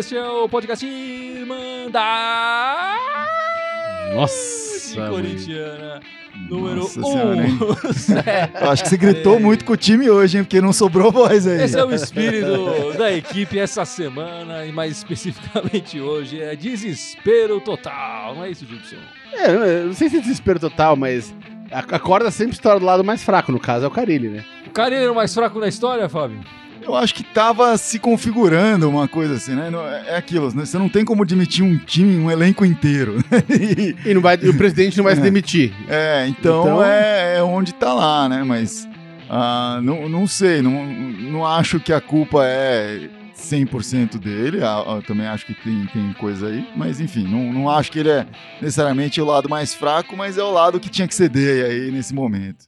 Este é o podcast Irmandade Nossa. Corintiana. Número Nossa 1. senhora, hein? Um. Acho que você gritou muito com o time hoje, hein? Porque não sobrou voz aí. Esse é o espírito da equipe essa semana e mais especificamente hoje é desespero total, não é isso, Gibson? É, eu- não sei se é desespero total, mas a, a corda sempre estoura do lado mais fraco, no caso é o Carilli, né? O Carilli era o mais fraco na história, Fábio? Eu acho que tava se configurando uma coisa assim, né? Não- É aquilo, né? Você não tem como admitir um time, um elenco inteiro. E- E, não vai, e o presidente não vai se É. demitir. é, então, Então- É, é onde tá lá, né? Mas ah, não, não sei, não, não acho que a culpa é 100% dele. ah, ah, também acho que tem, tem coisa aí. Mas enfim, não, não acho que ele é necessariamente o lado mais fraco, mas é o lado que tinha que ceder aí nesse momento.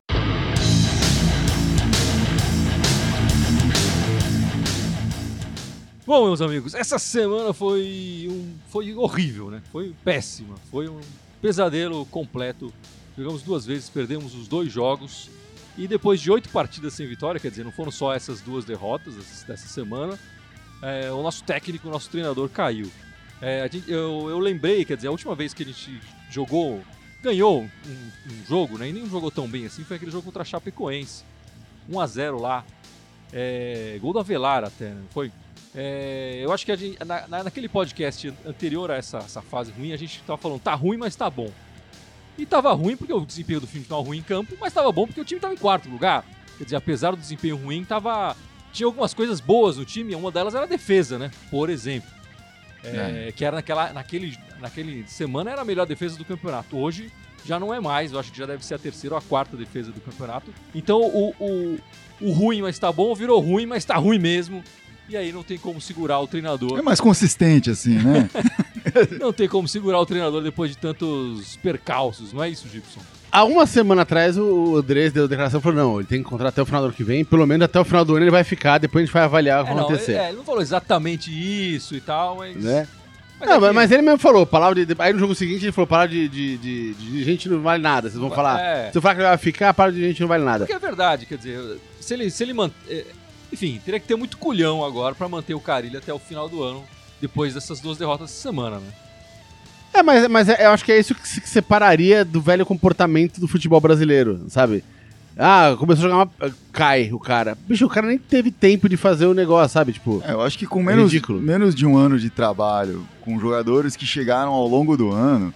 Bom, meus amigos, essa semana foi um, foi horrível, né? Foi péssima, foi um pesadelo completo. Jogamos duas vezes, perdemos os dois jogos e depois de oito partidas sem vitória, quer dizer, não foram só essas duas derrotas dessa, semana, é, o nosso técnico, o nosso treinador caiu. É, gente- eu, eu lembrei, quer dizer, a última vez que a gente jogou, ganhou um, um jogo, né? E nem jogou tão bem assim, foi aquele jogo contra a Chapecoense. 1 a 0 lá. É, gol da Velar até, né? Foi. É, eu acho que gente, na, na- naquele podcast anterior a essa, essa fase ruim, a gente tava falando, tá ruim, mas tá bom. E tava ruim porque o desempenho do time tava ruim em campo, mas tava bom porque o time tava em quarto lugar. Quer dizer, apesar do desempenho ruim, tava. Tinha algumas coisas boas no time, uma delas era a defesa, né? Por exemplo. É, Que era naquela naquele, naquele semana era a melhor defesa do campeonato. Hoje já não é mais, eu acho que já deve ser a terceira ou a quarta defesa do campeonato. Então o, o, o ruim, mas tá bom, virou ruim, mas tá ruim mesmo. E aí não tem como segurar o treinador. É mais consistente, assim, né? Não tem como segurar o treinador depois de tantos percalços, não é isso, Gibson? Há uma semana atrás o Dres deu declaração e falou: não, ele tem que contratar até o final do ano que vem, pelo menos até o final do ano ele vai ficar, depois a gente vai avaliar o que É, vai não, acontecer. é, ele não falou exatamente isso e tal, mas. Né? mas não, é mas, ele mesmo falou, palavra de. Aí no jogo seguinte ele falou, palavra de, de, de, de gente não vale nada. Vocês vão falar. É. Se eu falar que ele vai ficar, a palavra de gente não vale nada. Porque é verdade, quer dizer, se ele, se ele manter. Enfim, teria que ter muito culhão agora pra manter o Carilho até o final do ano, depois dessas duas derrotas essa semana, né? É, mas, mas é- eu acho que é isso que se separaria do velho comportamento do futebol brasileiro, sabe? Ah, começou a jogar uma. Cai o cara. Bicho, o cara nem teve tempo de fazer o negócio, sabe? Tipo. É, eu acho que com menos, ridículo. menos de um ano de trabalho, com jogadores que chegaram ao longo do ano,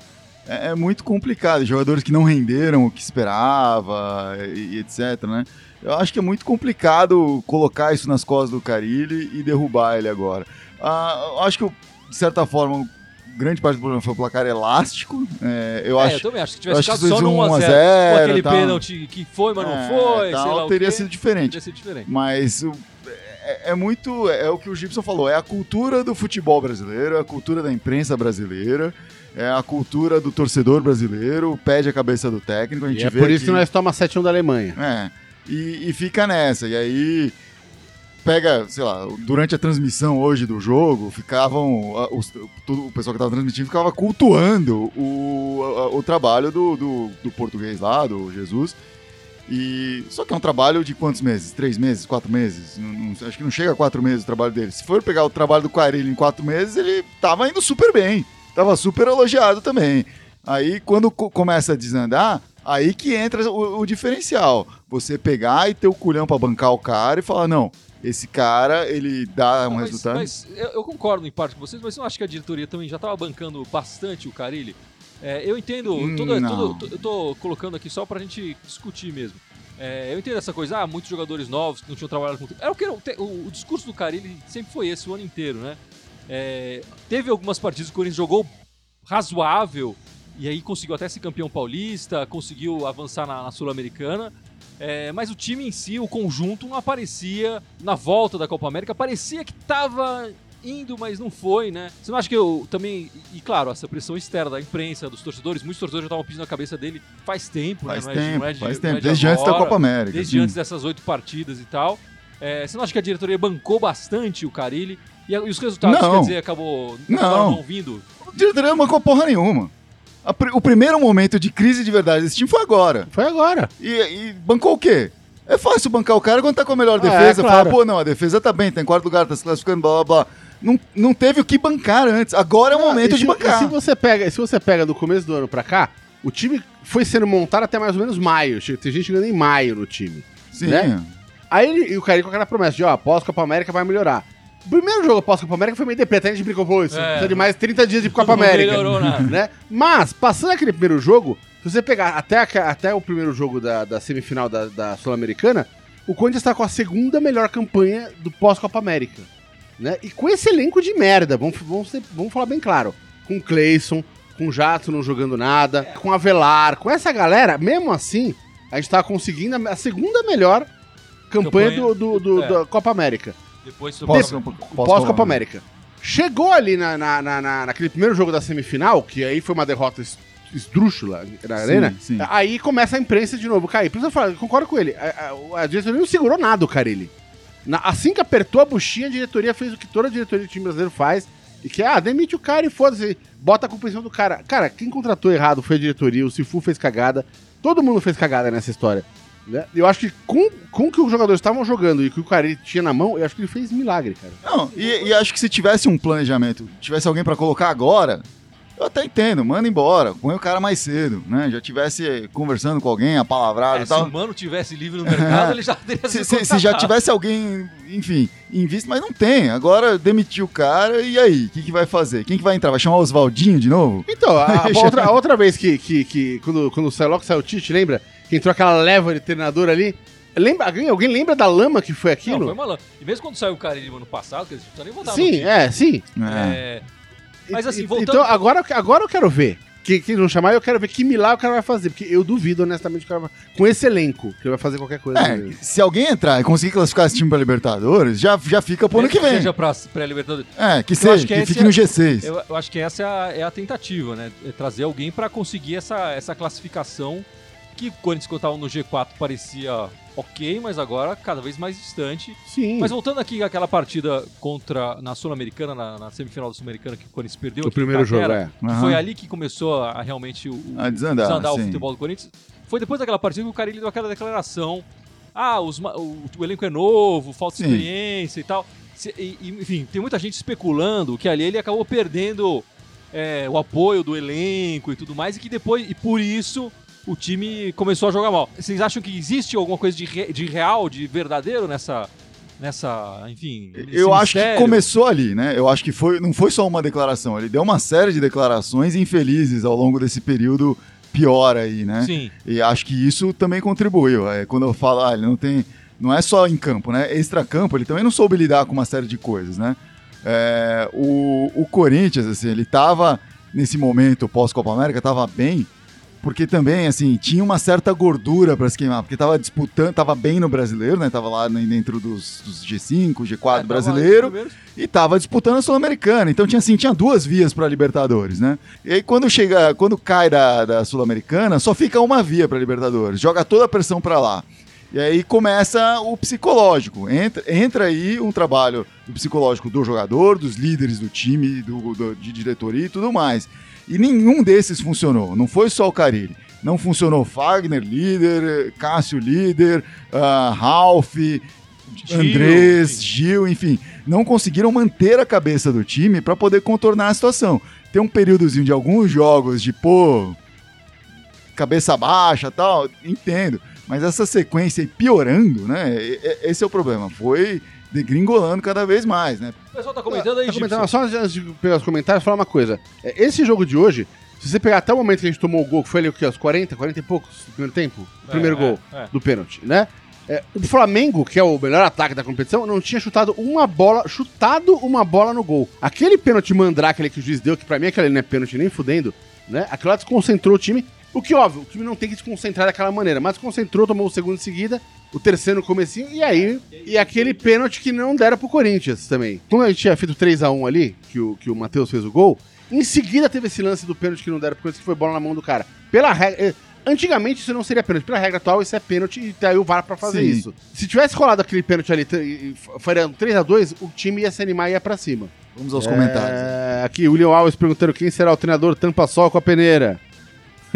é, é muito complicado. Jogadores que não renderam o que esperava, e, e etc, né? Eu acho que é muito complicado colocar isso nas costas do Carilli e derrubar ele agora. Ah, eu acho que, de certa forma, grande parte do problema foi o placar elástico. É, eu é, acho eu também acho que tivesse ficado só no 1 um a a 0 0 com aquele tal. pênalti que foi, mas não É, foi, tal, sei lá o teria sido diferente. Teria sido diferente. Mas o- é, é muito. É o que o Gibson falou: é a cultura do futebol brasileiro, é a cultura da imprensa brasileira, é a cultura do torcedor brasileiro, pede a cabeça do técnico. A gente E é vê por isso que, que nós toma 7 1 da Alemanha. É, e, e fica nessa. E aí. Pega, sei lá, durante a transmissão hoje do jogo, ficavam. os- o pessoal que tava transmitindo ficava cultuando o, o trabalho do, do, do português lá, do Jesus. E só que é um trabalho de quantos meses? Três meses? Quatro meses? Não- não- acho que não chega a quatro meses o trabalho dele. Se for pegar o trabalho do Quarelli em quatro meses, ele tava indo super bem. Tava super elogiado também. Aí quando co- começa a desandar, aí que entra o, o diferencial. Você pegar e ter o culhão pra bancar o cara e falar, não, esse cara, ele dá um Não, mas, resultado. Mas eu, eu concordo em parte com vocês, mas eu acho que a diretoria também já estava bancando bastante o Carilli. É, eu entendo, Hum, não. todo- eu tô colocando aqui só pra gente discutir mesmo. É, eu entendo essa coisa, ah, muitos jogadores novos que não tinham trabalhado com. Era o, que, o, o discurso do Carilli sempre foi esse o ano inteiro, né? É, teve algumas partidas que o Corinthians jogou razoável e aí conseguiu até ser campeão paulista, conseguiu avançar na, na Sul-Americana. É, mas o time em si, o conjunto, não aparecia na volta da Copa América. Parecia que tava indo, mas não foi, né? Você não acha que eu também. E, claro, essa pressão externa da imprensa, dos torcedores, muitos torcedores já estavam pedindo na cabeça dele faz tempo, Faz né? Não é de- tempo, não é de- faz não é tempo. de Desde antes da agora, Copa América. Desde sim. antes dessas oito partidas e tal. É, você não acha que a diretoria bancou bastante o Carilli? E, e os resultados, Não. quer dizer, acabou, Não. não vindo? A diretoria não bancou porra nenhuma. Pr- o primeiro momento de crise de verdade desse time foi agora. Foi agora. E, e bancou o quê? É fácil bancar o cara quando tá com a melhor Ah, defesa. é, claro. pô, não, a defesa tá bem, tá em quarto lugar, tá se classificando, blá blá blá. Não, não teve o que bancar antes. Agora é o Ah, momento e de se- bancar. e Se você, pega, se você pega do começo do ano pra cá, o time foi sendo montado até mais ou menos maio. Tem gente chegando em maio no time. Sim. né? Aí ele, o cara com aquela promessa de, ó, pós-Copa América vai melhorar. O primeiro jogo pós-Copa América foi meio deprê, até a gente brincou, pô, isso É. precisa de mais 30 dias de Copa América. melhorou nada. né? Mas, passando aquele primeiro jogo, se você pegar até, a- até o primeiro jogo da, da semifinal da, da Sul-Americana, o Corinthians está com a segunda melhor campanha do pós-Copa América. Né? E com esse elenco de merda, vamos, vamos, ser- vamos falar bem claro. Com o Cleison, com o Jato não jogando nada, com a Velar, com essa galera, mesmo assim, a gente tá conseguindo a, a segunda melhor campanha, Campanha, do, do- do- é. da Copa América. Depois Pós- sobre- Pós-Copa América. Chegou ali na, na- na- na- naquele primeiro jogo da semifinal, que aí foi uma derrota es- esdrúxula na Sim, arena, sim. aí começa a imprensa de novo cair. Por isso eu falo, eu concordo com ele. A, a, a diretoria não segurou nada o Carilli. Na- assim que apertou a buchinha, a diretoria fez o que toda a diretoria do time brasileiro faz. E que, ah, demite o cara e foda-se, bota a cima do cara. Cara, quem contratou errado foi a diretoria, o Sifu fez cagada, todo mundo fez cagada nessa história. Né? Eu acho que com, com o que os jogadores estavam jogando e o que o Carilli tinha na mão, eu acho que ele fez milagre, cara. Não, e, e acho que se tivesse um planejamento, tivesse alguém pra colocar agora, eu até entendo, manda embora, põe o cara mais cedo, né? Já tivesse conversando com alguém, apalavrado É, e se tal. o Mano tivesse livre no mercado, ele já teria Se, sido se- se já tivesse alguém, enfim, em vista, mas não tem. Agora demitiu o cara, e aí? O que, que vai fazer? Quem que vai entrar? Vai chamar o Oswaldinho de novo? Então, a, a outra, a outra vez que, que, que quando, quando saiu logo saiu o Tite, lembra? Que entrou aquela leva de treinador ali. Lembra, alguém, alguém lembra da lama que foi Não, aquilo? foi malandro. E mesmo quando saiu o cara ano passado, que eles não nem votaram sim, é, sim. É, Mas assim, voltando- Então, agora, agora eu quero ver. Que, que não chamar, eu quero ver que milagre o cara vai fazer. Porque eu duvido, honestamente, que o cara vai, com esse elenco, que ele vai fazer qualquer coisa. É, mesmo. se alguém entrar e conseguir classificar esse time pra Libertadores, já, já fica pro ano que vem. Seja pra pré-libertadores. É, que seja, que, que fique é- no G6. Eu, eu acho que essa é a, é a tentativa, né? É trazer alguém pra conseguir essa, essa classificação que quando eles contavam no G4 parecia ok, mas agora cada vez mais distante. Sim. Mas voltando aqui àquela partida contra na Sul-Americana, na, na semifinal da Sul-Americana, que o Corinthians perdeu. o aqui em primeiro jogo, é. Aham. Foi ali que começou a, a realmente o, o A desandar, o sim. futebol do Corinthians. Foi depois daquela partida que o Carilli deu aquela declaração. Ah, os o, o elenco é novo, falta Sim. experiência e tal. Se- e, enfim, tem muita gente especulando que ali ele acabou perdendo é, o apoio do elenco e tudo mais, e que depois, e por isso, o time começou a jogar mal. Vocês acham que existe alguma coisa de, re- de real, de verdadeiro nessa. nessa. enfim. Eu acho que começou ali, né? Eu acho que foi, não foi só uma declaração, ele deu uma série de declarações infelizes ao longo desse período pior aí, né? Sim. E acho que isso também contribuiu. É, quando eu falo, ah, ele não tem. Não é só em campo, né? Extra-campo, ele também não soube lidar com uma série de coisas, né? É, o, o Corinthians, assim, ele tava nesse momento pós-Copa América, tava bem, porque também, assim, tinha uma certa gordura para se queimar, porque tava disputando, tava bem no brasileiro, né? Tava lá dentro dos, dos G5, G4 É, tava brasileiro primeiros- e tava disputando a Sul-Americana. Então tinha assim, tinha duas vias para Libertadores, né? E aí quando chega, quando cai da, da Sul-Americana, só fica uma via para Libertadores. Joga toda a pressão para lá. E aí começa o psicológico. Entra, entra aí um trabalho do psicológico do jogador, dos líderes do time, do, do- de diretoria e tudo mais. E nenhum desses funcionou. Não foi só o Carilli. Não funcionou Fagner, líder, Cássio, líder, ah, Ralf, Gil, Andrés, enfim. Gil, enfim, não conseguiram manter a cabeça do time para poder contornar a situação. Tem um períodozinho de alguns jogos de, pô, cabeça baixa tal, entendo. Mas essa sequência aí piorando, né? Esse é o problema. Foi degringolando cada vez mais, né? O pessoal tá comentando aí, Tá comentando, só antes de pegar os comentários, falar uma coisa. É, Esse jogo de hoje, se você pegar até o momento que a gente tomou o gol, que foi ali o quê? Aos 40, 40 e poucos do primeiro tempo? O É, primeiro é, gol é. do pênalti, né? É, o Flamengo, que é o melhor ataque da competição, não tinha chutado uma bola, chutado uma bola no gol. Aquele pênalti mandrake ali que o juiz deu, que pra mim aquele não é pênalti nem fudendo, né? Aquilo lá desconcentrou o time. O que, óbvio, o time não tem que desconcentrar daquela maneira, mas desconcentrou, tomou o segundo em seguida, o terceiro no comecinho, e aí, e aquele pênalti que não deram pro Corinthians também. Quando a gente tinha feito 3x1 ali, que o, que o Matheus fez o gol, em seguida teve esse lance do pênalti que não deram pro Corinthians, que foi bola na mão do cara. Pela regra... eh, Antigamente isso não seria pênalti. Pela regra atual, isso é pênalti e tá aí o VAR pra fazer Sim. isso. Se tivesse rolado aquele pênalti ali e faria um 3x2, o time ia se animar e ia pra cima. Vamos aos comentários. É, aqui, o William Alves perguntando quem será o treinador tampa sol com a peneira.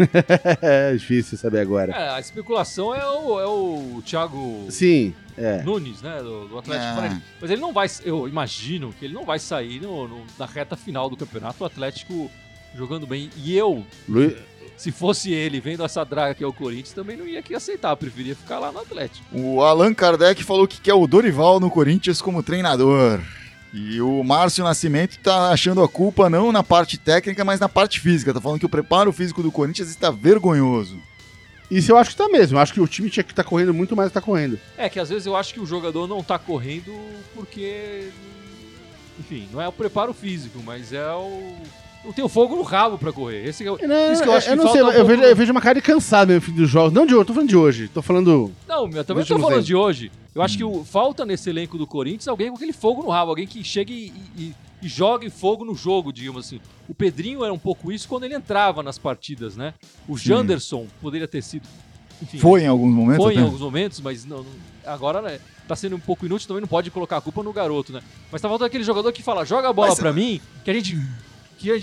é difícil saber agora. É, a especulação é o, é o Thiago Sim, é. Nunes, né, do, do Atlético É. Paranaense. Mas ele não vai, eu imagino que ele não vai sair no- no- na reta final do campeonato, o Atlético jogando bem. E eu, Lu- se fosse ele vendo essa draga que é o Corinthians, também não ia aqui aceitar, preferia ficar lá no Atlético. O Allan Kardec falou que quer o Dorival no Corinthians como treinador. E o Márcio Nascimento tá achando a culpa não na parte técnica, mas na parte física. Tá falando que o preparo físico do Corinthians está vergonhoso. Isso eu acho que tá mesmo. Eu acho que o time tinha que estar correndo muito mais que tá correndo. É que às vezes eu acho que o jogador não tá correndo porque. Enfim, não é o preparo físico, mas é o. Não tem o fogo no rabo pra correr. Esse é o... Não, isso que eu acho que não falta sei, um eu, pouco vejo, no- eu vejo uma cara de cansado mesmo fim dos jogos. Não de hoje, tô falando de hoje. Tô falando. Não, eu também tô falando tempos. de hoje. Eu acho que o, falta nesse elenco do Corinthians alguém com aquele fogo no rabo, alguém que chegue e, e- e jogue fogo no jogo, digamos assim. O Pedrinho era um pouco isso quando ele entrava nas partidas, né? O Sim. Janderson poderia ter sido. Enfim, Foi em alguns momentos foi em até? alguns momentos, mas não, não- agora né, tá sendo um pouco inútil, também não pode colocar a culpa no garoto, né? Mas tá faltando aquele jogador que fala, joga a bola Mas- pra mim, que a gente.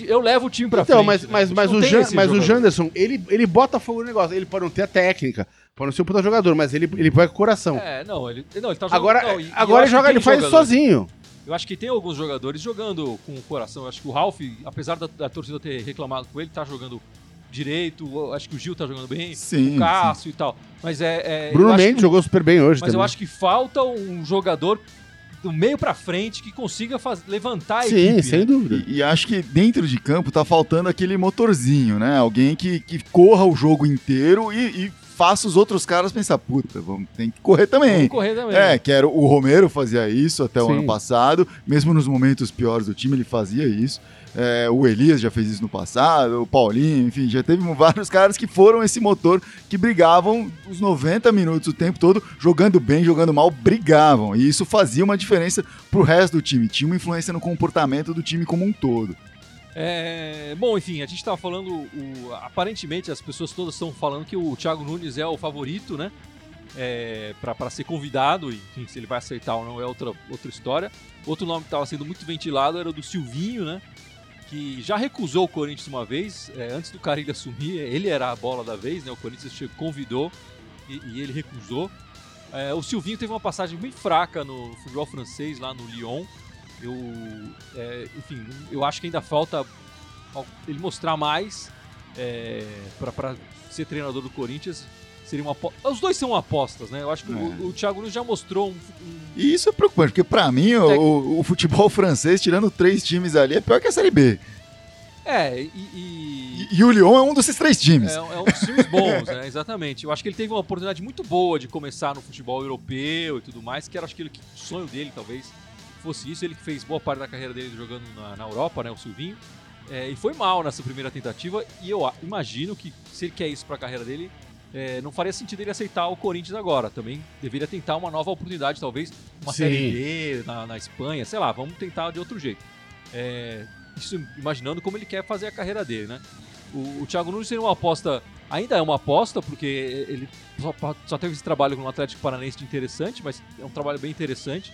Eu levo o time pra então, frente. mas, né? mas, mas, o, Jan, mas o. Janderson, ele, ele bota fogo no negócio. Ele pode não ter a técnica, pode não ser um puta jogador, mas ele, ele vai com o coração. É, não, ele, não, ele tá jogando. agora não, e- agora ele joga, ele faz jogador- sozinho. Eu acho que tem alguns jogadores jogando com o coração. Eu acho que o Ralf, apesar da, da torcida ter reclamado com ele, tá jogando direito. Eu acho que o Gil tá jogando bem. Sim, o Cássio e tal. Mas é. é Bruno Mendes que- jogou super bem hoje Mas também. eu acho que falta um jogador do meio pra frente que consiga faz- levantar a Sim, equipe. sem né? dúvida. E, e acho que dentro de campo tá faltando aquele motorzinho, né? Alguém que, que corra o jogo inteiro e, e faça os outros caras pensar, puta, vamos, tem que correr também. Vamos correr também. É, que era o Romero fazia isso até o Sim. ano passado, mesmo nos momentos piores do time ele fazia isso. É, o Elias já fez isso no passado, o Paulinho, enfim, já teve vários caras que foram esse motor que brigavam os 90 minutos o tempo todo, jogando bem, jogando mal, brigavam. E isso fazia uma diferença pro resto do time, tinha uma influência no comportamento do time como um todo. É, bom, enfim, a gente tava falando. o- aparentemente as pessoas todas estão falando que o Thiago Nunes é o favorito, né? É, para ser convidado, enfim, se ele vai aceitar ou não é outra, outra história. Outro nome que estava sendo muito ventilado era o do Silvinho, né? Que já recusou o Corinthians uma vez, é, antes do Carilho assumir, ele era a bola da vez, né? O Corinthians che- convidou e, e ele recusou. É, o Silvinho teve uma passagem bem fraca no futebol francês, lá no Lyon. Eu, é, enfim, eu acho que ainda falta al- ele mostrar mais é, para ser treinador do Corinthians. Seria uma Os dois são apostas, né? Eu acho que É. o, o Thiago Nunes já mostrou um, um- E isso é preocupante, porque pra mim o, o- o futebol francês, tirando três times ali, é pior que a Série B. É, e. e- E, e o Lyon é um desses três times. É, é um dos times bons, né? Exatamente. Eu acho que ele teve uma oportunidade muito boa de começar no futebol europeu e tudo mais, que era acho que o sonho dele talvez fosse isso. Ele que fez boa parte da carreira dele jogando na, na Europa, né? O Silvinho. É, e foi mal nessa primeira tentativa. E eu a- imagino que se ele quer isso pra carreira dele, é, não faria sentido ele aceitar o Corinthians agora. Também deveria tentar uma nova oportunidade, talvez uma Sim. Série B na, na Espanha, sei lá, vamos tentar de outro jeito. É, isso imaginando como ele quer fazer a carreira dele, né? O, o Thiago Nunes seria uma aposta, ainda é uma aposta, porque ele só, só teve esse trabalho com o Atlético Paranaense de interessante, mas é um trabalho bem interessante.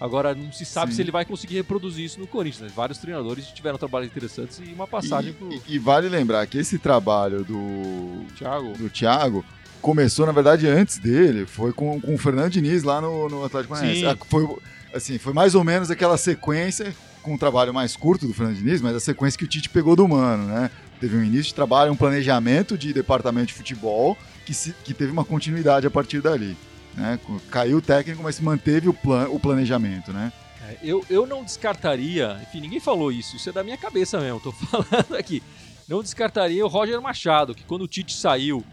Agora não se sabe Sim. se ele vai conseguir reproduzir isso no Corinthians. Né? Vários treinadores tiveram trabalhos interessantes e uma passagem E, pro e- e vale lembrar que esse trabalho do, Thiago. do Thiago começou, na verdade, antes dele. Foi com, com o Fernando Diniz lá no, no Atlético Paranaense. Ah, Foi, assim, foi mais ou menos aquela sequência, com um trabalho mais curto do Fernando Diniz, mas a sequência que o Tite pegou do Mano, né? Teve um início de trabalho, um planejamento de departamento de futebol que, se- que teve uma continuidade a partir dali. Né? Caiu o técnico, mas se manteve o, plan, o planejamento, né? É, eu, eu não descartaria, enfim, ninguém falou isso, isso é da minha cabeça mesmo, tô falando aqui. Não descartaria o Roger Machado, que quando o Tite saiu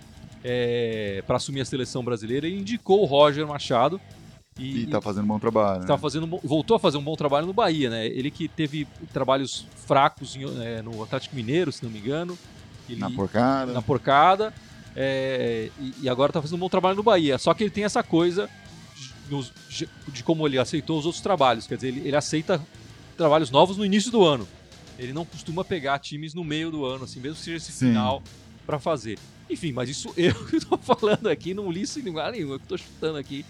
é, para assumir a seleção brasileira, ele indicou o Roger Machado. E, tá fazendo um bom trabalho. né? Tá fazendo, voltou a fazer um bom trabalho no Bahia, né? Ele que teve trabalhos fracos em- é, no Atlético Mineiro, se não me engano. Ele, Na porcada. na porcada. É, e, e agora tá fazendo um bom trabalho no Bahia. Só que ele tem essa coisa de, de- de como ele aceitou os outros trabalhos. Quer dizer, ele, ele aceita trabalhos novos no início do ano. Ele não costuma pegar times no meio do ano, assim, mesmo que seja esse Sim. final pra fazer. Enfim, mas isso eu que tô falando aqui, não li isso em lugar nenhum, eu que tô chutando aqui.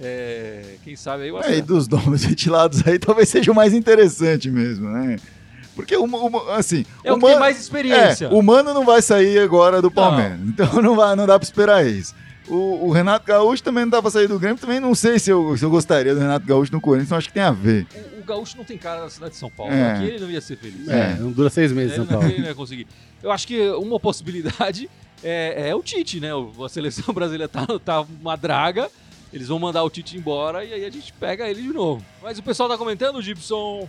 É, quem sabe aí eu É, e dos nomes ventilados aí talvez seja o mais interessante mesmo, né? Porque, uma, uma- assim... É o que mais experiência. É, o Mano não vai sair agora do Palmeiras. Então não, vai, não dá pra esperar isso. O, o Renato Gaúcho também não dá pra sair do Grêmio. Também não sei se eu, se eu gostaria do Renato Gaúcho no Corinthians. Então acho que tem a ver. O, o Gaúcho não tem cara da cidade de São Paulo. É. Aqui ele não ia ser feliz. É, não dura seis meses em São não, Paulo. ele não ia conseguir. Eu acho que uma possibilidade é, é o Tite, né? A seleção brasileira tá, tá uma draga. Eles vão mandar o Tite embora e aí a gente pega ele de novo. Mas o pessoal tá comentando, Gibson.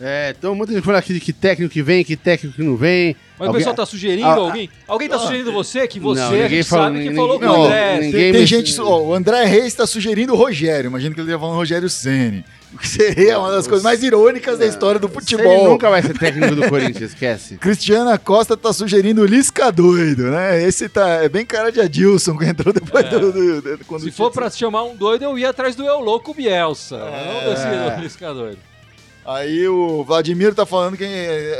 É, então muita gente fala aqui de que técnico que vem, que técnico que não vem. Mas Alguém- o pessoal tá sugerindo Ah, alguém? Alguém tá ah, sugerindo você? Que você, Não, a ninguém gente falou- sabe que ninguém- falou com não, o André. ninguém- Tem, mas- gente. ó, o André Reis está sugerindo o Rogério. Imagino que ele ia falando Rogério Ceni. O que seria uma das coisas mais irônicas da história do Ele futebol. nunca vai ser técnico do Corinthians, esquece. Cristiana Costa tá sugerindo o Lisca doido, né? Esse tá é bem cara de Adilson que entrou depois do, do- do- quando Se o for pra chamar um doido, eu ia atrás do Eu Louco Bielsa. É. Não desse riscador. Aí o Vladimir tá falando que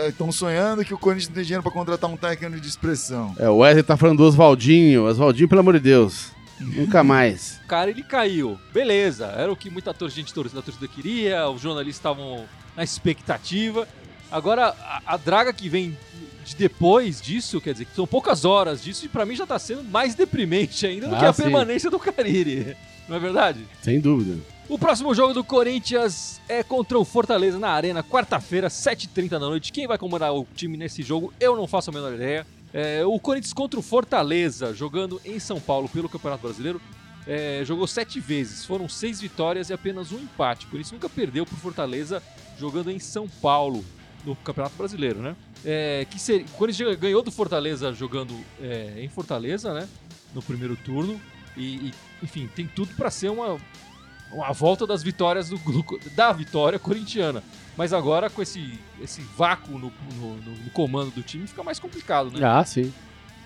estão sonhando que o Corinthians não tem dinheiro pra contratar um técnico de expressão. É, o Wesley tá falando do Oswaldinho. Oswaldinho, pelo amor de Deus. Nunca mais. O cara, ele caiu. Beleza, era o que muita gente tor- da torcida queria, os jornalistas estavam na expectativa. Agora, a, a draga que vem de depois disso, quer dizer, que são poucas horas disso, e pra mim já tá sendo mais deprimente ainda do Ah, que a sim. permanência do Cariri. Não é verdade? Sem dúvida. O próximo jogo do Corinthians é contra o Fortaleza na Arena, quarta-feira, 7h30 da noite. Quem vai comandar o time nesse jogo, eu não faço a menor ideia. É, o Corinthians contra o Fortaleza, jogando em São Paulo pelo Campeonato Brasileiro, é, jogou sete vezes. Foram seis vitórias e apenas um empate. Por isso nunca perdeu pro Fortaleza jogando em São Paulo no Campeonato Brasileiro, né? É, que o Corinthians ganhou do Fortaleza jogando é, em Fortaleza, né? No primeiro turno. E, e, enfim, tem tudo para ser uma, a volta das vitórias do, do- da vitória corintiana. Mas agora, com esse, esse vácuo no, no- no- no comando do time, fica mais complicado, né? Ah, sim.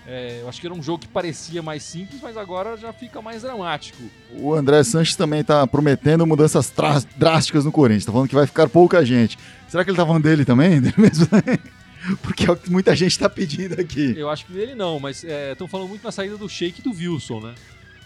É, eu acho que era um jogo que parecia mais simples, mas agora já fica mais dramático. O André Sanches também tá prometendo mudanças drásticas no Corinthians. Tá falando que vai ficar pouca gente. Será que ele tá falando dele também? Dele mesmo? Porque é o que muita gente tá pedindo aqui. Eu acho que dele não, mas estão falando muito na saída do Sheik e do Wilson, né?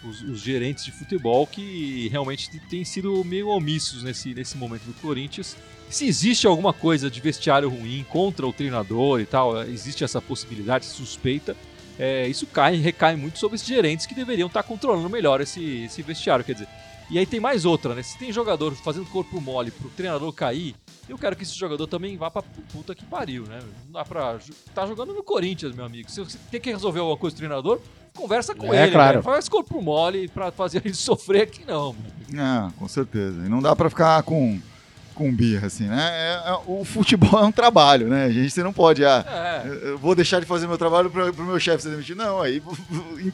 Os, os gerentes de futebol que realmente têm sido meio omissos nesse, nesse momento do Corinthians. Se existe alguma coisa de vestiário ruim contra o treinador e tal, eh, existe essa possibilidade, suspeita, é, isso cai, recai muito sobre esses gerentes que deveriam estar controlando melhor esse, esse vestiário. Quer dizer, e aí tem mais outra, né? Se tem jogador fazendo corpo mole pro treinador cair, eu quero que esse jogador também vá pra puta que pariu, né? Não dá pra. Tá jogando no Corinthians, meu amigo. Se você tem que resolver alguma coisa com o treinador, conversa com É, ele. claro. velho. Faz corpo mole pra fazer ele sofrer aqui, não. meu. Ah, com certeza. E não dá pra ficar com, com birra, assim, né? É- é- o futebol é um trabalho, né? A gente você não pode, ah, É. eu vou deixar de fazer meu trabalho para o meu chefe ser demitido. Não, aí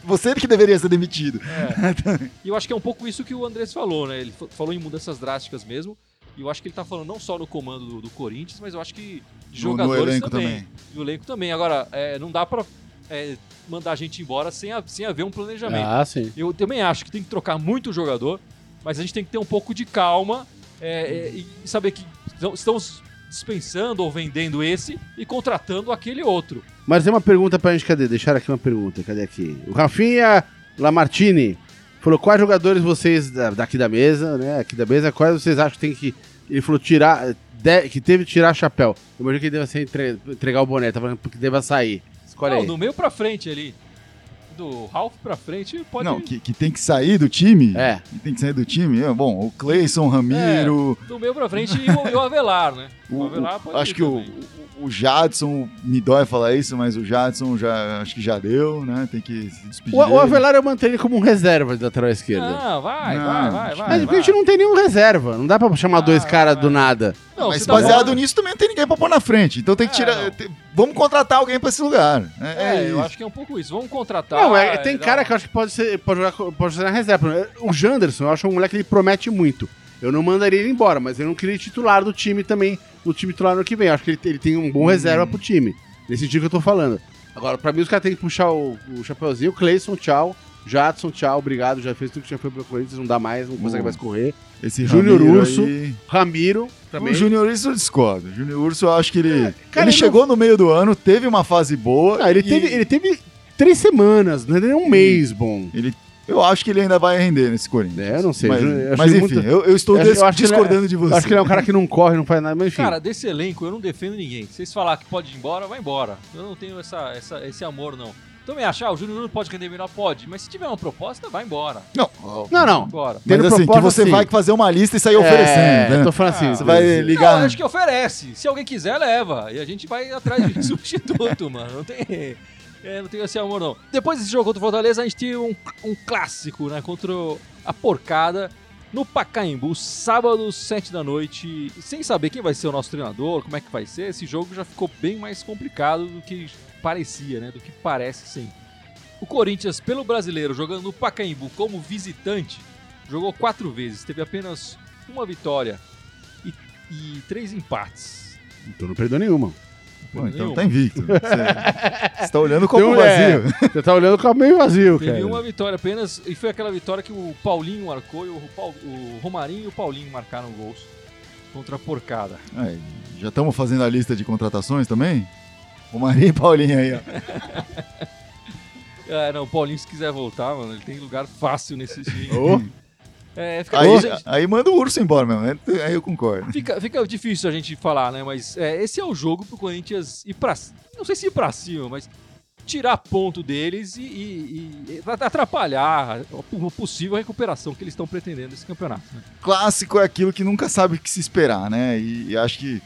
você que deveria ser demitido. E eu acho que é um pouco isso que o Andrés falou, né? Ele fa- falou em mudanças drásticas mesmo. E eu acho que ele tá falando não só no comando do, do Corinthians, mas eu acho que de No- no jogadores elenco também. também. No elenco também. Agora, é, não dá pra é, mandar a gente embora sem, a- sem haver um planejamento. Ah, sim. Eu também acho que tem que trocar muito jogador, mas a gente tem que ter um pouco de calma é, é, e saber que estamos dispensando ou vendendo esse e contratando aquele outro. Mas tem uma pergunta pra gente, cadê? Deixaram aqui uma pergunta, cadê aqui? O Rafinha Lamartine falou quais jogadores vocês, da- daqui da mesa, né, aqui da mesa, quais vocês acham que tem que... Ele falou tirar, de- que teve que tirar chapéu. Eu imagino que ele deve ser entre- entregar o boné, tá falando que deva sair. Escolhe Não, aí. do meio pra frente ali. Do Ralph pra frente pode. Não, que, que tem que sair do time. É. Que tem que sair do time. É, bom, o Cleison, Ramiro. Do meio pra frente e o, e o Avelar, né? O, o- o- acho que o, o, o Jadson, me dói falar isso, mas o Jadson já acho que já deu, né? Tem que se despedir. O, o. Avelar eu mantenho ele como um reserva de lateral esquerda. Não, vai, Não, vai, vai, vai. Mas a gente não tem nenhum reserva. Não dá pra chamar dois Ah, caras vai. do nada. Não, mas tá baseado falando- nisso também não tem ninguém pra pôr na frente. Então tem que É, tirar. não. te- vamos contratar alguém pra esse lugar. É, É, é eu isso. acho que é um pouco isso. Vamos contratar. Não, é, tem dá cara que eu acho que pode ser, pode jogar, pode ser na reserva. O Janderson, eu acho um moleque que ele promete muito. Eu não mandaria ele embora, mas eu não queria titular do time também, no time titular no que vem. Eu acho que ele, ele tem um bom reserva pro time. Nesse sentido que eu tô falando. Agora, pra mim, os caras têm que puxar o, o chapeuzinho. Cleison, tchau. Jadson, tchau, obrigado. Já fez tudo que já foi pro Corinthians, não dá mais, não consegue mais correr. Esse Júnior Ramiro Urso. aí- Ramiro, também. O Júnior Urso eu discordo. O Júnior Urso eu acho que ele. É, cara, ele ele chegou no meio do ano, teve uma fase boa. Ah, ele, e teve, ele teve três semanas, não é nem um mês bom. ele Eu acho que ele ainda vai render nesse Corinthians. É, eu não sei. Mas, Eu acho mas ele enfim, muito- eu, eu estou eu ele é- discordando de você. Eu acho que ele é um cara que não corre, não faz nada, mas enfim. Cara, desse elenco eu não defendo ninguém. Se vocês falar que pode ir embora, vai embora. Eu não tenho essa, essa- esse amor, não. Também achar, o Júnior não pode render melhor, pode. Mas se tiver uma proposta, vai embora. Não, não, não. embora. mas Tendo assim, que proposta, você sim. vai fazer uma lista e sair É, oferecendo, eu né? tô falando assim. Você vai Não, ligar... eu acho que oferece. Se alguém quiser, leva. E a gente vai atrás de substituto, mano. Não tem. É, não tem esse amor, não. Depois desse jogo contra o Fortaleza, a gente tinha um, um clássico, né? Contra a porcada no Pacaembu, sábado, 7 da noite. Sem saber quem vai ser o nosso treinador, como é que vai ser, esse jogo já ficou bem mais complicado do que parecia, né? Do que parece sempre. O Corinthians, pelo brasileiro, jogando no Pacaembu como visitante, jogou quatro vezes, teve apenas uma vitória e, e três empates. Então não perdeu nenhuma. Pô, então tá invicto. Você, você tá olhando o copo Então, é, vazio. Você tá olhando o copo meio vazio, Teve cara. uma vitória apenas, e foi aquela vitória que o Paulinho marcou, e o, Paul- o Romarinho e o Paulinho marcaram gols contra a porcada. Aí, já estamos fazendo a lista de contratações também? O Marinho e Paulinho aí, ó. É, não, o Paulinho, se quiser voltar, mano, ele tem lugar fácil nesse time. Ô, É, fica, Aí, gente, aí manda o urso embora mesmo. né? Aí eu concordo. fica, fica difícil a gente falar, né? Mas é, esse é o jogo pro Corinthians ir pra. Não sei se ir pra cima, mas tirar ponto deles e, e- e atrapalhar a possível recuperação que eles estão pretendendo nesse campeonato. né? Clássico é aquilo que nunca sabe o que se esperar, né? E, e acho que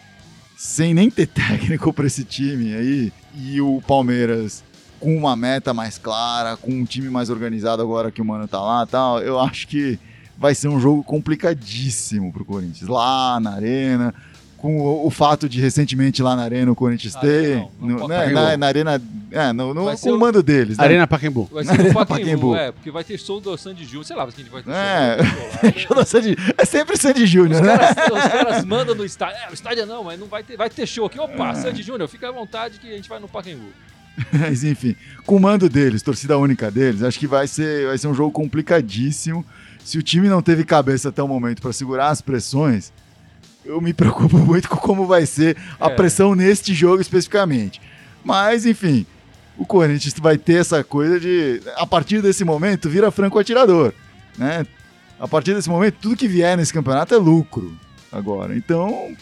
sem nem ter técnico pra esse time aí, e o Palmeiras com uma meta mais clara, com um time mais organizado agora que o Mano tá lá e tal, eu acho que vai ser um jogo complicadíssimo pro Corinthians. Lá na Arena, com o, o fato de recentemente lá na Arena o Corinthians ter. Não, no né, na, na Arena. É, no, no, Vai ser com o o- mando deles, né? Arena Pacaembu. Vai ser no Pacaembu, Pacaembu. é, porque vai ter show do Sandy Júnior, sei lá, se a gente vai ter É. show. Show da Sandy- É sempre Sandy Júnior, né? caras, os caras mandam no estádio. É, o estádio não, mas não vai ter, vai ter show aqui. Opa, Sandy Júnior, fica à vontade que a gente vai no Pacaembu. Mas enfim, com o mando deles, torcida única deles, acho que vai ser, vai ser um jogo complicadíssimo. Se o time não teve cabeça até o momento para segurar as pressões, eu me preocupo muito com como vai ser a É. pressão neste jogo especificamente. Mas, enfim, o Corinthians vai ter essa coisa de, a partir desse momento, vira franco atirador, né? A partir desse momento, tudo que vier nesse campeonato é lucro agora. Então,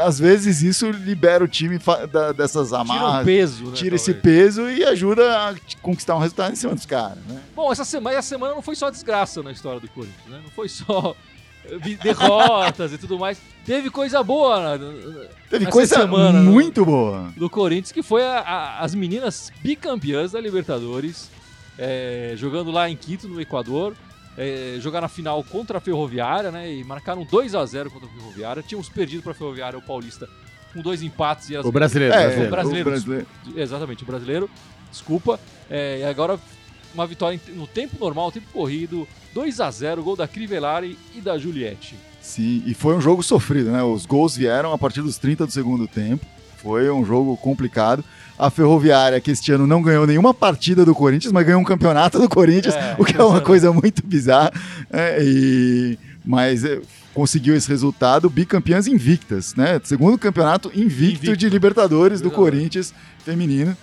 às vezes isso libera o time da- dessas Tira amarras um peso, né? tira esse talvez. peso e ajuda a conquistar um resultado em cima dos caras, né? Bom, essa semana, essa semana não foi só desgraça na história do Corinthians, né? Não foi só eh, derrotas e tudo mais. Teve coisa boa Teve coisa semana, né? muito boa. do Corinthians, que foi a- a- as meninas bicampeãs da Libertadores, eh, jogando lá em Quito, no Equador. Eh, jogaram a final contra a Ferroviária, né? E marcaram 2 a 0 contra a Ferroviária. Tínhamos perdido para a Ferroviária, o Paulista, com dois empates e as O brasileiro. É, brasileiro. o brasileiro. o brasileiro. Exatamente, o brasileiro. Desculpa. É, e agora uma vitória no tempo normal, tempo corrido. 2 a 0 gol da Crivellari e da Juliette. Sim, e foi um jogo sofrido, né? Os gols vieram a partir dos 30 do segundo tempo. Foi um jogo complicado. A Ferroviária, que este ano não ganhou nenhuma partida do Corinthians, mas ganhou um campeonato do Corinthians, É, o que é uma coisa muito bizarra. É, e... Mas é, conseguiu esse resultado, bicampeãs invictas, né? Segundo campeonato invicto, Invicto. de Libertadores do. Corinthians feminino.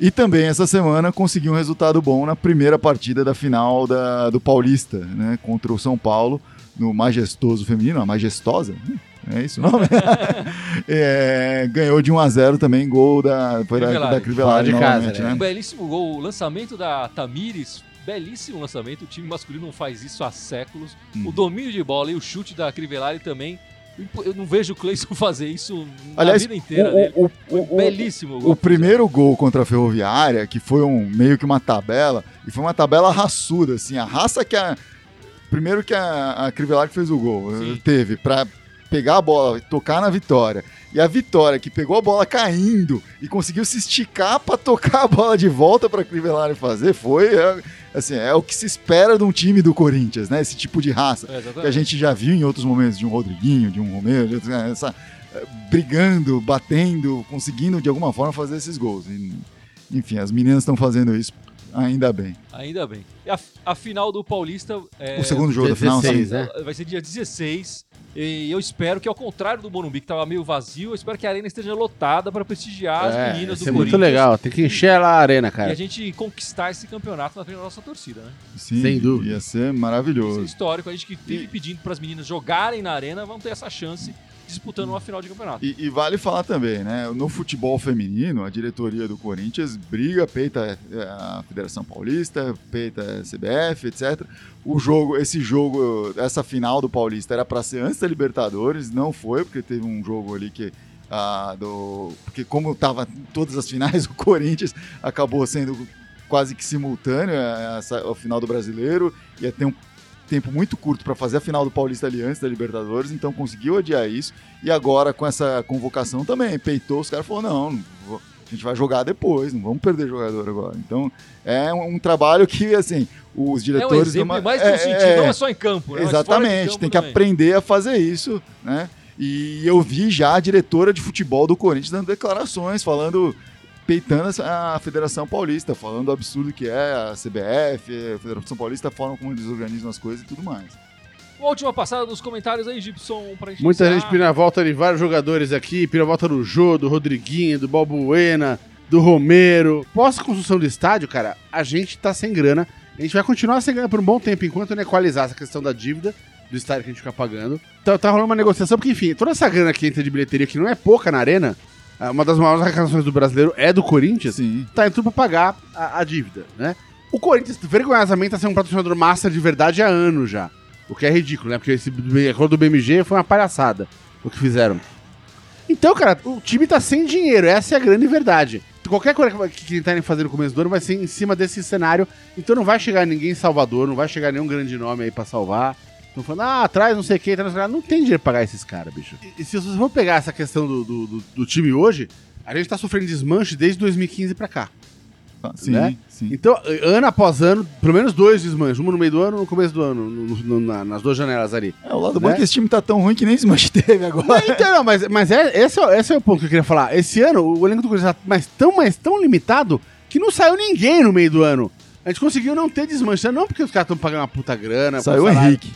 E também essa semana conseguiu um resultado bom na primeira partida da final da, do Paulista, né? Contra o São Paulo, no majestoso feminino, a majestosa, hum, é isso o nome? É, ganhou de 1 a 0 também, gol da, foi da, Crivellari. da Crivellari Fora de casa, né? Um belíssimo gol, o lançamento da Tamires. Belíssimo lançamento, o time masculino não faz isso há séculos. Hum. O domínio de bola e o chute da Crivellari também. Eu não vejo o Cleison fazer isso Aliás, na vida inteira o- o, Foi o, o, belíssimo gol. o primeiro gol contra a Ferroviária, que foi um meio que uma tabela, e foi uma tabela raçuda, assim, a raça que a... Primeiro que a, a Crivellari fez o gol, Sim. teve pra pegar a bola, tocar na Vitória, e a Vitória que pegou a bola caindo e conseguiu se esticar pra tocar a bola de volta pra Crivellari fazer, foi, é, assim, é o que se espera de um time do Corinthians, né, esse tipo de raça. É, que a gente já viu em outros momentos de um Rodriguinho, de um Romero, de outros- essa, eh, brigando, batendo, conseguindo de alguma forma fazer esses gols. E, enfim, as meninas estão fazendo isso Ainda bem. Ainda bem. E a, a final do Paulista. É, o segundo jogo da final, 16, sim. né? Vai ser dia 16. E eu espero que, ao contrário do Morumbi, que tava meio vazio, eu espero que a arena esteja lotada para prestigiar as É, meninas isso do é muito Corinthians. legal. Tem que encher lá a arena, E cara. a gente conquistar esse campeonato na frente da nossa torcida, né? Sim, Sem dúvida. Ia ser Isso é maravilhoso. histórico. A gente que vive pedindo para as meninas jogarem na arena, vão ter essa chance disputando uma final de campeonato. E, e vale falar também, né? No futebol feminino, a diretoria do Corinthians briga, peita é, a Federação Paulista, peita a CBF, etc. O jogo, esse jogo, essa final do Paulista era para ser antes da Libertadores, não foi, porque teve um jogo ali que. ah, do, porque como tava todas as finais, o Corinthians acabou sendo quase que simultâneo a, essa, ao final do brasileiro, ia ter um tempo muito curto para fazer a final do Paulista ali antes da Libertadores, então conseguiu adiar isso. E agora com essa convocação também, peitou os caras e falou: não, não vou- a gente vai jogar depois, não vamos perder jogador agora. Então é um, um trabalho que, assim, os É um diretores. exemplo numa- mais é, sentido, é, não é só em campo, né? Exatamente, campo tem que também. aprender a fazer isso, né? E eu vi já a diretora de futebol do Corinthians dando declarações, falando, peitando a Federação Paulista, falando o absurdo que é a CBF, a Federação Paulista, a forma como eles organizam as coisas e tudo mais. Uma última passada dos comentários aí, Gibson, pra gente Muita gente pedindo a volta de vários jogadores aqui, pedindo a volta do Jô, do Rodriguinho, do Balbuena, do Romero. Pós-construção do estádio, cara, a gente tá sem grana. A gente vai continuar sem grana por um bom tempo, enquanto não equalizar essa questão da dívida do estádio que a gente fica pagando. Então tá rolando uma negociação, porque enfim, toda essa grana que entra de bilheteria, que não é pouca na arena, uma das maiores arrecadações do brasileiro é do Corinthians, Sim. tá indo tudo pra pagar a, a dívida, né? O Corinthians, vergonhosamente, tá sendo um patrocinador master de verdade há anos já. O que é ridículo, né? Porque esse acordo do BMG foi uma palhaçada o que fizeram. Então, cara, o time tá sem dinheiro, essa é a grande verdade. Qualquer coisa que que tentarem fazer no começo do ano vai ser em cima desse cenário. Então não vai chegar ninguém em Salvador, não vai chegar nenhum grande nome aí pra salvar. Estão falando, ah, atrás não sei o que, atrás não. Não tem dinheiro pra pagar esses caras, bicho. E, e se você for pegar essa questão do, do, do- do time hoje, a gente tá sofrendo desmanche desde 2015 pra cá. Ah, Sim, Né? sim. Então, ano após ano, pelo menos dois desmanches. Um no meio do ano, no começo do ano, no- no- na- nas duas janelas ali. É, o lado bom Né? é que esse time tá tão ruim que nem se manteve agora. Então, não, mas, mas é, esse, é, esse é o ponto que eu queria falar. Esse ano, o elenco do Corinthians tá mas tão, mas tão limitado que não saiu ninguém no meio do ano. A gente conseguiu não ter desmanche. Não porque os caras estão pagando uma puta grana. Saiu o. Henrique.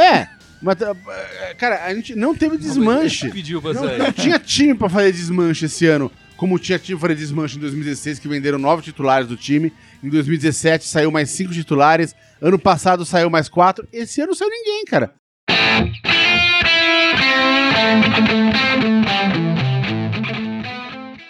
É, mas, eh, cara, a gente não teve desmanche. Pediu pra Não, não tinha time pra fazer desmanche esse ano, como tinha time pra fazer desmanche em 2016, que venderam nove titulares do time. Em 2017 saiu mais cinco titulares. Ano passado saiu mais quatro. Esse ano não saiu ninguém, cara.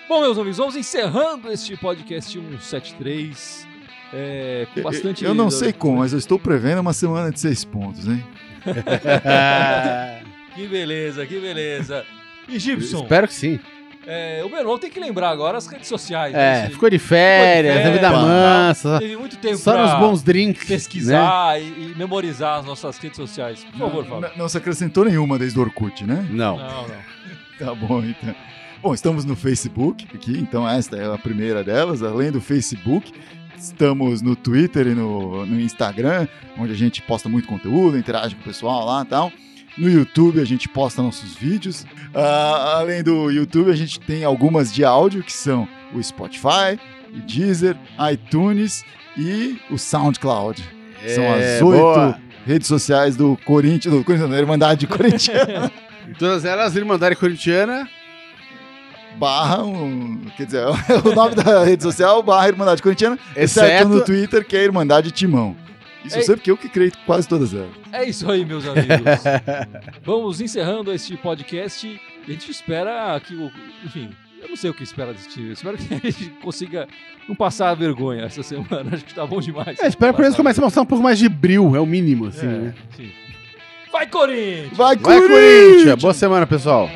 Bom, meus amigos, vamos encerrando este podcast 173. É, com bastante. Eu não sei como, mas eu estou prevendo uma semana de seis pontos, hein? Que beleza, que beleza. E Gibson, Espero que sim. é, o Menon tem que lembrar agora as redes sociais. É, né? ficou de férias, Ficou a de vida férias, mansa, Teve muito tempo só nos bons drinks. né? pesquisar e, e memorizar as nossas redes sociais. Por favor, Fábio. Não, não se acrescentou nenhuma desde o Orkut, né? Não. Não, não. Tá bom, então. Bom, estamos no Facebook aqui, então esta é a primeira delas. Além do Facebook, estamos no Twitter e no, no Instagram, onde a gente posta muito conteúdo, interage com o pessoal lá e tal. No YouTube a gente posta nossos vídeos. Ah, além do YouTube, a gente tem algumas de áudio, que são o Spotify, o Deezer, iTunes e o SoundCloud. São É, as oito boa. redes sociais do Corinthians, do Corinthians, da Irmandade Corintiana. Todas elas, Irmandade Corintiana. Barra, um, quer dizer, o nome da rede social, barra Irmandade Corintiana, exceto Exceto- no Twitter, que é Irmandade Timão. Isso eu Ei. sei porque eu que criei quase todas elas. É isso aí, meus amigos. Vamos encerrando este podcast. E a gente espera que o. Enfim, eu não sei o que espera desse time. Eu espero que a gente consiga não passar a vergonha essa semana. Acho que tá bom demais. É, espero que eles Passar- comecem a mostrar um pouco mais de bril, é o mínimo, assim, É, né? sim. Vai, Corinthians! Vai, Vai, Corinthians! Boa semana, pessoal.